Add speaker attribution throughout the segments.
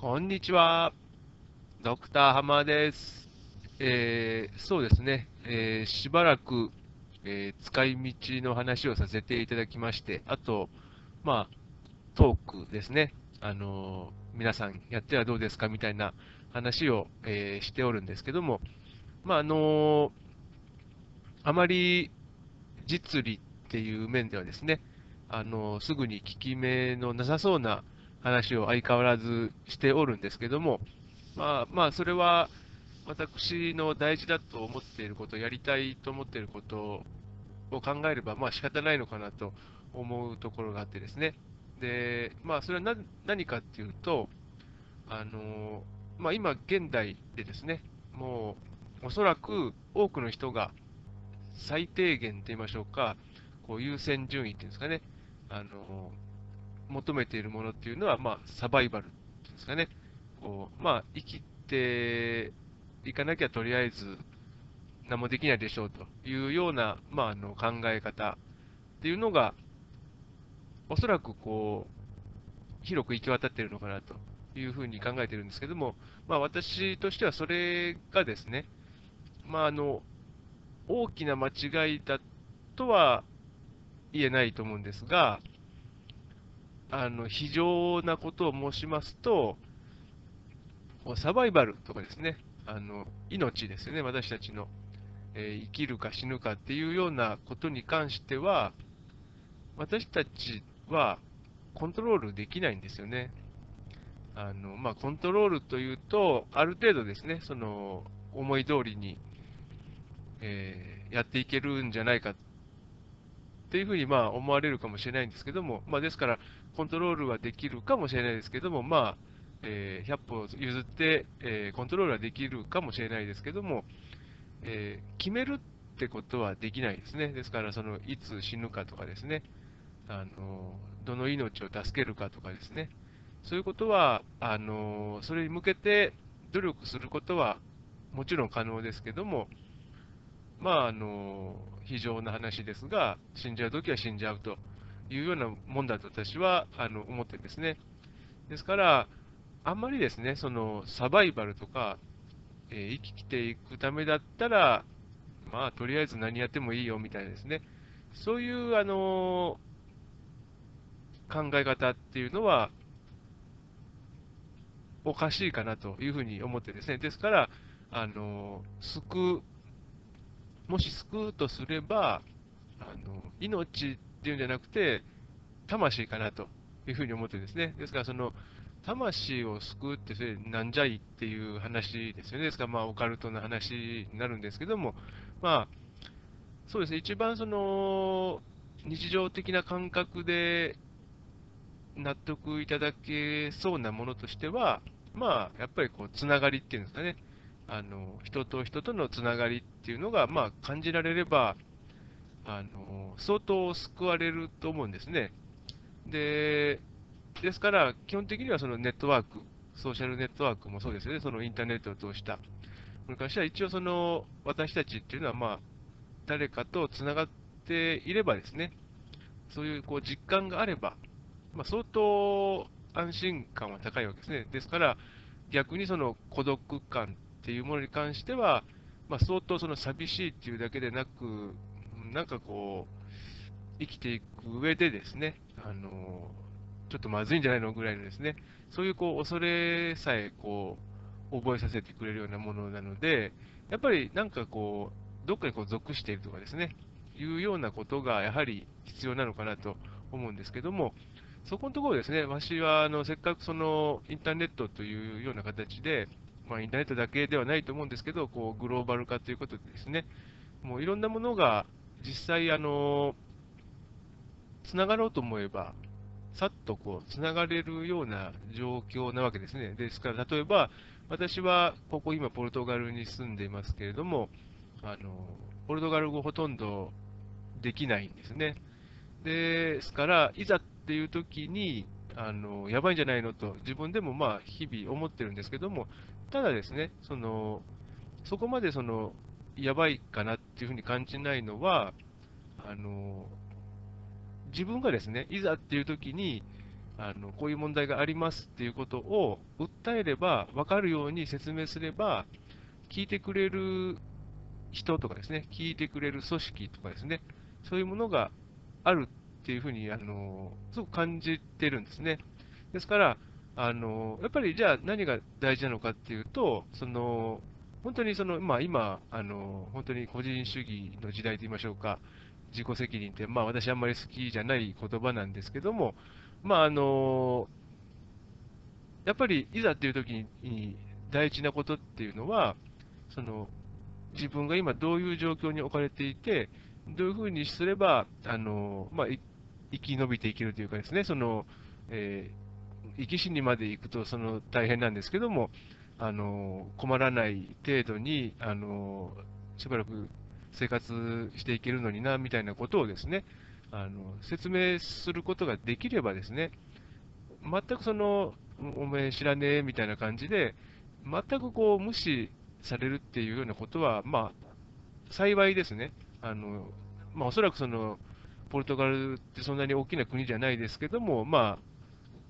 Speaker 1: こんにちは。ドクターハマです。えーそうですね、えーしばらく、えー使い道の話をさせていただきまして、あと、まあ、トークですね。あの皆さんやってはどうですかみたいな話を、えしておるんですけども、まあ、あのあまり実利っていう面ではですね、あのすぐに効き目のなさそうな話を相変わらずしておるんですけども、まあ、まあ、それは私の大事だと思っていること、やりたいと思っていることを考えれば、まあ仕方ないのかなと思うところがあってですね。で、まあ、それは何何かっていうと、あのまあ、今現代でですね、もうおそらく多くの人が最低限と言いましょうか、こう優先順位っていうんですかね、あの求めているものっていうのは、まあ、サバイバルですかね、こうまあ、生きていかなきゃとりあえず何もできないでしょうというような、まあ、あの考え方っていうのが、おそらくこう広く行き渡っているのかなというふうに考えているんですけども、まあ、私としてはそれがですね、まあ、あの大きな間違いだとは言えないと思うんですが、あの非常なことを申しますと、サバイバルとかですね、あの命ですよね、私たちの、えー生きるか死ぬかっていうようなことに関しては、私たちはコントロールできないんですよね。あのまあ、コントロールというと、ある程度ですね、その思い通りに、えーやっていけるんじゃないかっていうふうにまあ思われるかもしれないんですけども、まあ、ですから、コントロールはできるかもしれないですけども、まあえー100歩譲って、えーコントロールはできるかもしれないですけども、えー決めるってことはできないですね。ですから、そのいつ死ぬかとかですね、あのどの命を助けるかとかですね、そういうことは、あのそれに向けて努力することはもちろん可能ですけども、まあ、あの非常な話ですが、死んじゃうときは死んじゃうというようなもんだと私はあの思ってですね。ですから、あんまりですね、そのサバイバルとか、えー生きていくためだったら、まあ、とりあえず何やってもいいよみたいですね、そういう、あの考え方っていうのは、おかしいかなというふうに思ってですね、ですから、あの救う、もし救うとすれば、あの命っていうんじゃなくて、魂かなというふうに思ってですね、ですから、その魂を救うって、それなんじゃいっていう話ですよね、ですから、まあ、オカルトの話になるんですけども、まあ、そうですね、一番その日常的な感覚で納得いただけそうなものとしては、まあ、やっぱりこう、つながりっていうんですかね、あの人と人とのつながりっていうのが、まあ、感じられれば、あの相当救われると思うんですね。で、ですから、基本的にはそのネットワーク、ソーシャルネットワークもそうですよね、そのインターネットを通した。それかしたら一応その私たちっていうのは、まあ、誰かとつながっていればですね、そういうこう実感があれば、まあ、相当安心感は高いわけですね。ですから、逆にその孤独感っていうものに関しては、まあ、相当その寂しいっていうだけでなく、なんかこう、生きていく上でですね、あのちょっとまずいんじゃないのぐらいのですね、そういうこう恐れさえこう覚えさせてくれるようなものなので、やっぱりなんかこう、どっかにこう属しているとかですね、いうようなことがやはり必要なのかなと思うんですけども、そこのところですね、私はあのせっかくそのインターネットというような形で、まあ、インターネットだけではないと思うんですけど、こうグローバル化ということでですね、もういろんなものが実際、あのつながろうと思えば、さっとこうつながれるような状況なわけですね。ですから、例えば、私はここ今、ポルトガルに住んでいますけれども、あのポルトガル語ほとんどできないんですね。ですから、いざっていう時に、あのやばいんじゃないのと、自分でもまあ日々思ってるんですけども、ただですね、そのそこまでそのやばいかなっていうふうに感じないのは、あの自分がですね、いざっていう時に、あのこういう問題がありますっていうことを訴えれば、分かるように説明すれば、聞いてくれる人とかですね、聞いてくれる組織とかですね、そういうものがあるっていうふうに、あのすごく感じてるんですね。ですから、あのやっぱりじゃあ何が大事なのかっていうと、その本当にその、まあ、今あの、本当に個人主義の時代といいましょうか、自己責任って、まあ、私あんまり好きじゃない言葉なんですけども、まあ、あのやっぱりいざっていう時に大事なことっていうのは、その自分が今どういう状況に置かれていて、どういうふうにすれば、あのまあ、生き延びていけるというかですね、その、えー、生き死にまで行くとその大変なんですけども、あの困らない程度に、あのしばらく生活していけるのにな、みたいなことをですね、あの説明することができればですね、全くその、お前知らねえみたいな感じで、全くこう無視されるっていうようなことは、まあ、幸いですね。あのまあ、おそらくその、ポルトガルってそんなに大きな国じゃないですけども、まあ、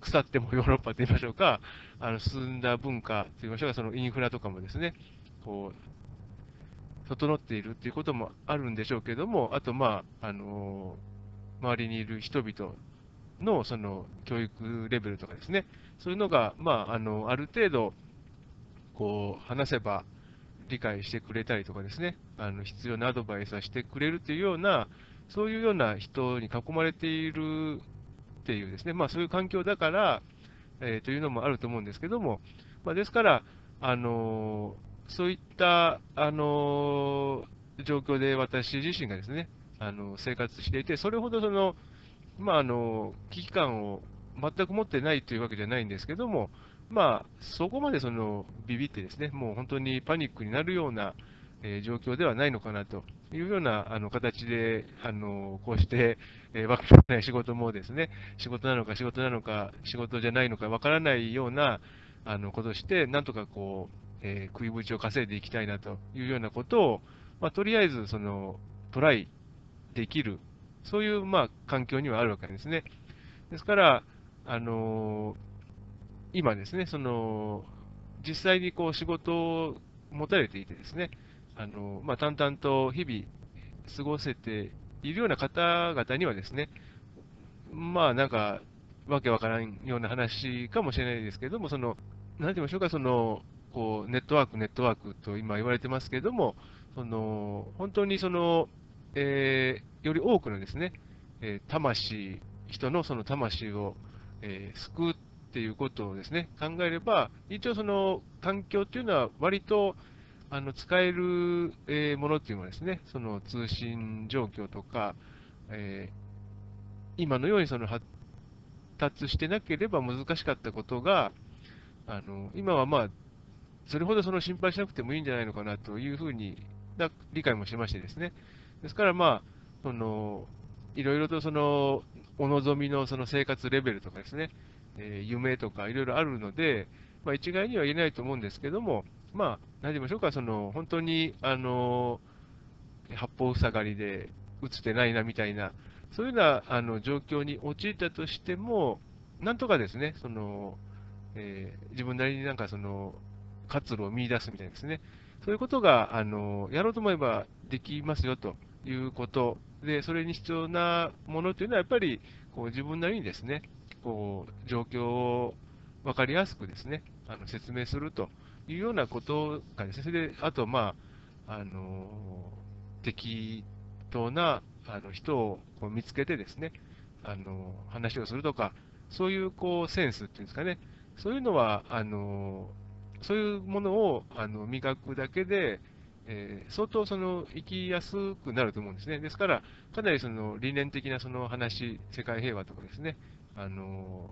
Speaker 1: 腐っても ヨーロッパと言いましょうか、あの進んだ文化と言いましょうか、そのインフラとかもですね、こう、整っているっていうこともあるんでしょうけども、あと、まあ、あの周りにいる人々のその教育レベルとかですね、そういうのが、まあ、あのある程度、こう、話せば理解してくれたりとかですね、あの必要なアドバイスはしてくれるというような、そういうような人に囲まれているっていうですね、まあ、そういう環境だから、えー、というのもあると思うんですけども、まあ、ですから、あの、そういった、あの、状況で私自身がですね、あの生活していて、それほどその、まあ、あの危機感を全く持ってないというわけじゃないんですけども、まあ、そこまでそのビビってですね、もう本当にパニックになるような、えー、状況ではないのかなというようなあの形で、あのこうして、えー、わからない仕事もですね、仕事なのか仕事なのか、仕事じゃないのかわからないようなあのことして、なんとかこう、えー、食いぶちを稼いでいきたいなというようなことを、まあ、とりあえずそのトライできる、そういう、まあ、環境にはあるわけですね。ですから、あの今ですね、その実際にこう仕事を持たれていてですね、あのまあ、淡々と日々過ごせているような方々にはですね、まあなんか、わけわからんような話かもしれないですけども、その、なんて言いましょうか、その、こう、ネットワーク、ネットワークと今言われてますけども、その、本当にその、えー、より多くのですね、えー、魂、人のその魂を、えー、救うっていうことをですね、考えれば、一応その環境っていうのは割と、あの使える、えものっていうのはですね、その通信状況とか、えー、今のようにその発達してなければ難しかったことが、あの今はまあ、それほどその心配しなくてもいいんじゃないのかなというふうに理解もしましてですね、ですからまあ、そのいろいろとそのお望みのその生活レベルとかですね、えー、夢とかいろいろあるので、まあ、一概には言えないと思うんですけども、まあ、何て言いましょうか、その本当に、あの八方塞がりで打つてないなみたいな、そういうようなあの状況に陥ったとしても、なんとかですね、そのえー、自分なりになんかその活路を見出すみたいですね、そういうことがあのやろうと思えばできますよと。いうことで、それに必要なものというのは、やっぱりこう自分なりにですね、こう状況を分かりやすくですね、あの説明すると。いうようなことがですね、それで、あと、まあ、あの、適当なあの人をこう見つけてですね、あの、話をするとか、そういうこうセンスっていうんですかね、そういうのは、あの、そういうものをあの磨くだけで、えー、相当その生きやすくなると思うんですね。ですから、かなりその理念的なその話、世界平和とかですね、あの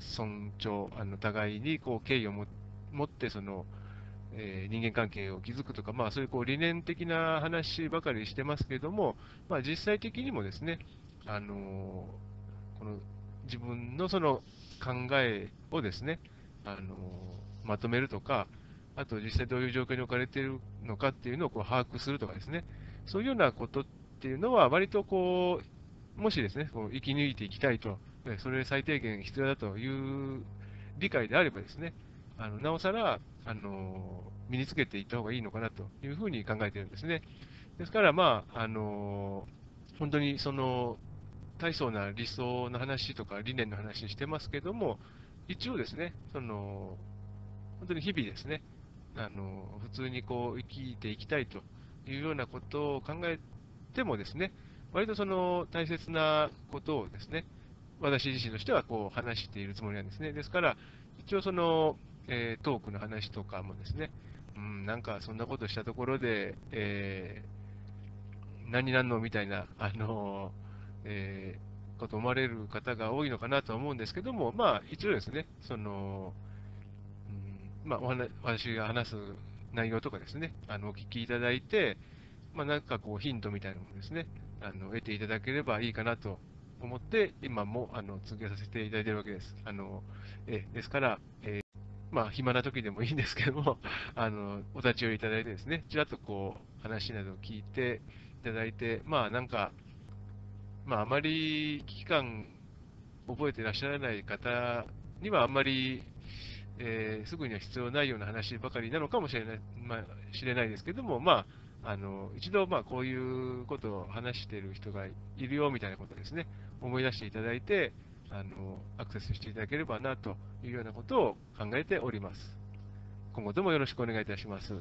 Speaker 1: 尊重、あの互いにこう敬意を持って持ってその、えー、人間関係を築くとか、まあ、そういうこう理念的な話ばかりしてますけども、まあ、実際的にもですね、あのこの自分のその考えをですね、あのまとめるとか、あと実際どういう状況に置かれているのかっていうのをこう把握するとかですね、そういうようなことっていうのは、割とこう、もしですね、こう生き抜いていきたいとそれ最低限必要だという理解であればですね、あのなおさら、あの身につけていった方がいいのかなというふうに考えているんですね。ですから、まあ、あの本当にその大層な理想の話とか理念の話してますけども、一応ですね、その本当に日々ですね、あの普通にこう生きていきたいというようなことを考えてもですね、割とその大切なことをですね、私自身としてはこう話しているつもりなんですね。ですから、一応その、えー、トークの話とかもですね、うん、なんかそんなことしたところで、えー、何になんのみたいな、あのえー、こと思われる方が多いのかなと思うんですけども、まあ、一応ですね、その、まあ、私が話す内容とかですね、あのお聞きいただいて、まあ、なんかこうヒントみたいなものですね、あの得ていただければいいかなと思って、今もあの続けさせていただいているわけです。あのえですから、えー、まあ、暇な時でもいいんですけども、あのお立ち寄りいただいてですね、ちらっとこう話などを聞いていただいて、まあなんか、まあ、あまり危機感覚えてらっしゃらない方には、あんまり、えー、すぐには必要ないような話ばかりなのかもしれない,、まあ、知れないですけども、まあ、あの一度、まあ、こういうことを話している人がいるよみたいなことですね、思い出していただいて、あのアクセスしていただければなというようなことを考えております。今後ともよろしくお願いいたします。